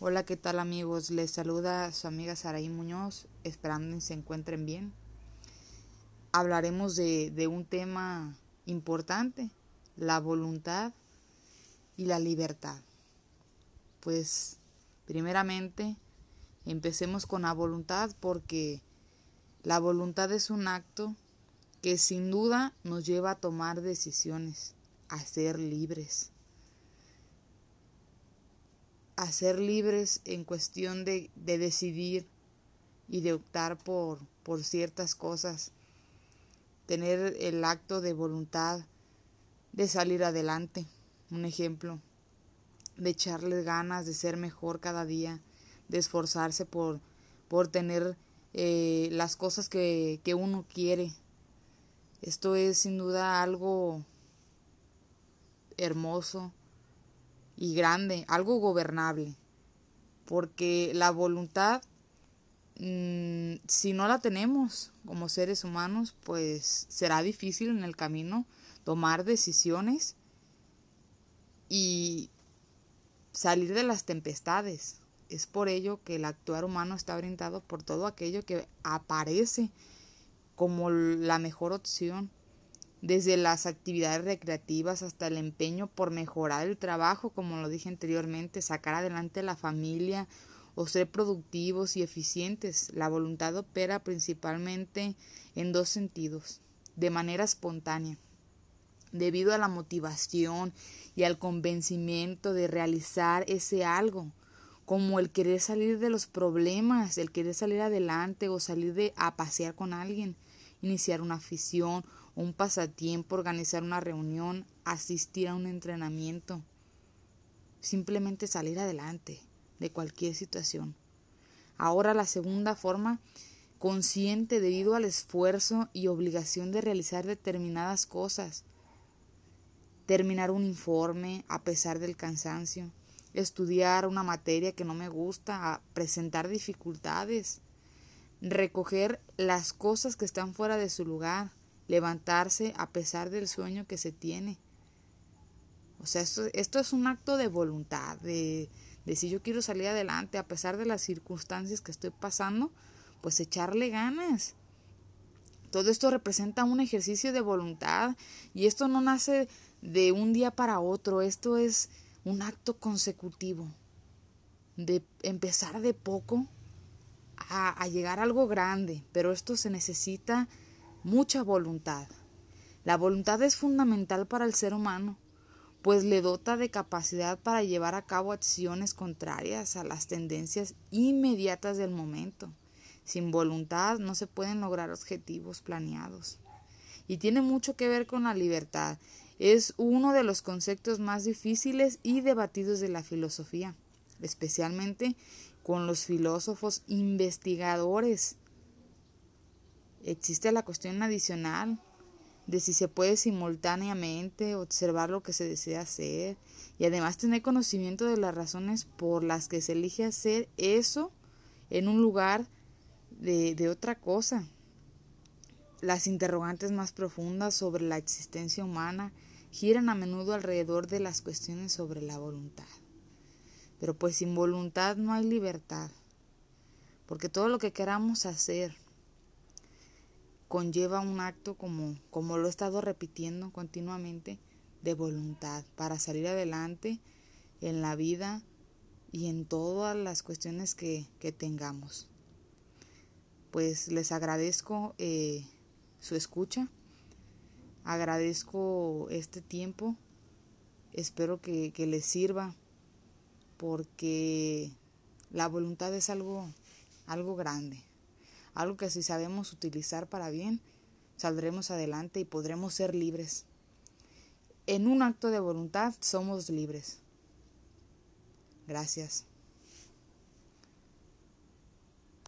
Hola, ¿qué tal amigos? Les saluda su amiga Saraí Muñoz, esperando que se encuentren bien. Hablaremos de, de un tema importante, la voluntad y la libertad. Pues, primeramente, empecemos con la voluntad porque la voluntad es un acto que sin duda nos lleva a tomar decisiones, a ser libres a ser libres en cuestión de, de decidir y de optar por, por ciertas cosas, tener el acto de voluntad de salir adelante, un ejemplo, de echarle ganas de ser mejor cada día, de esforzarse por, por tener eh, las cosas que, que uno quiere. Esto es sin duda algo hermoso, y grande, algo gobernable, porque la voluntad, mm, si no la tenemos como seres humanos, pues será difícil en el camino tomar decisiones y salir de las tempestades. Es por ello que el actuar humano está orientado por todo aquello que aparece como la mejor opción desde las actividades recreativas hasta el empeño por mejorar el trabajo, como lo dije anteriormente, sacar adelante la familia o ser productivos y eficientes. La voluntad opera principalmente en dos sentidos, de manera espontánea, debido a la motivación y al convencimiento de realizar ese algo, como el querer salir de los problemas, el querer salir adelante o salir de a pasear con alguien, iniciar una afición un pasatiempo, organizar una reunión, asistir a un entrenamiento, simplemente salir adelante de cualquier situación. Ahora la segunda forma, consciente debido al esfuerzo y obligación de realizar determinadas cosas, terminar un informe a pesar del cansancio, estudiar una materia que no me gusta, presentar dificultades, recoger las cosas que están fuera de su lugar, levantarse a pesar del sueño que se tiene. O sea, esto, es un acto de voluntad, de, de si yo quiero salir adelante a pesar de las circunstancias que estoy pasando, pues echarle ganas. Todo esto representa un ejercicio de voluntad y esto no nace de un día para otro, esto es un acto consecutivo, de empezar de poco a, llegar a algo grande, pero esto se necesita mucha voluntad. La voluntad es fundamental para el ser humano, pues le dota de capacidad para llevar a cabo acciones contrarias a las tendencias inmediatas del momento. Sin voluntad no se pueden lograr objetivos planeados. Y tiene mucho que ver con la libertad. Es uno de los conceptos más difíciles y debatidos de la filosofía, especialmente con los filósofos investigadores existe la cuestión adicional de si se puede simultáneamente observar lo que se desea hacer y además tener conocimiento de las razones por las que se elige hacer eso en un lugar de, otra cosa. Las interrogantes más profundas sobre la existencia humana giran a menudo alrededor de las cuestiones sobre la voluntad. Pero pues sin voluntad no hay libertad, porque todo lo que queramos hacer, conlleva un acto como, como lo he estado repitiendo continuamente, de voluntad para salir adelante en la vida y en todas las cuestiones que, que tengamos. Pues les agradezco eh, su escucha, agradezco este tiempo, espero que, que les sirva porque la voluntad es algo, algo grande algo que si sabemos utilizar para bien, saldremos adelante y podremos ser libres. En un acto de voluntad somos libres. Gracias.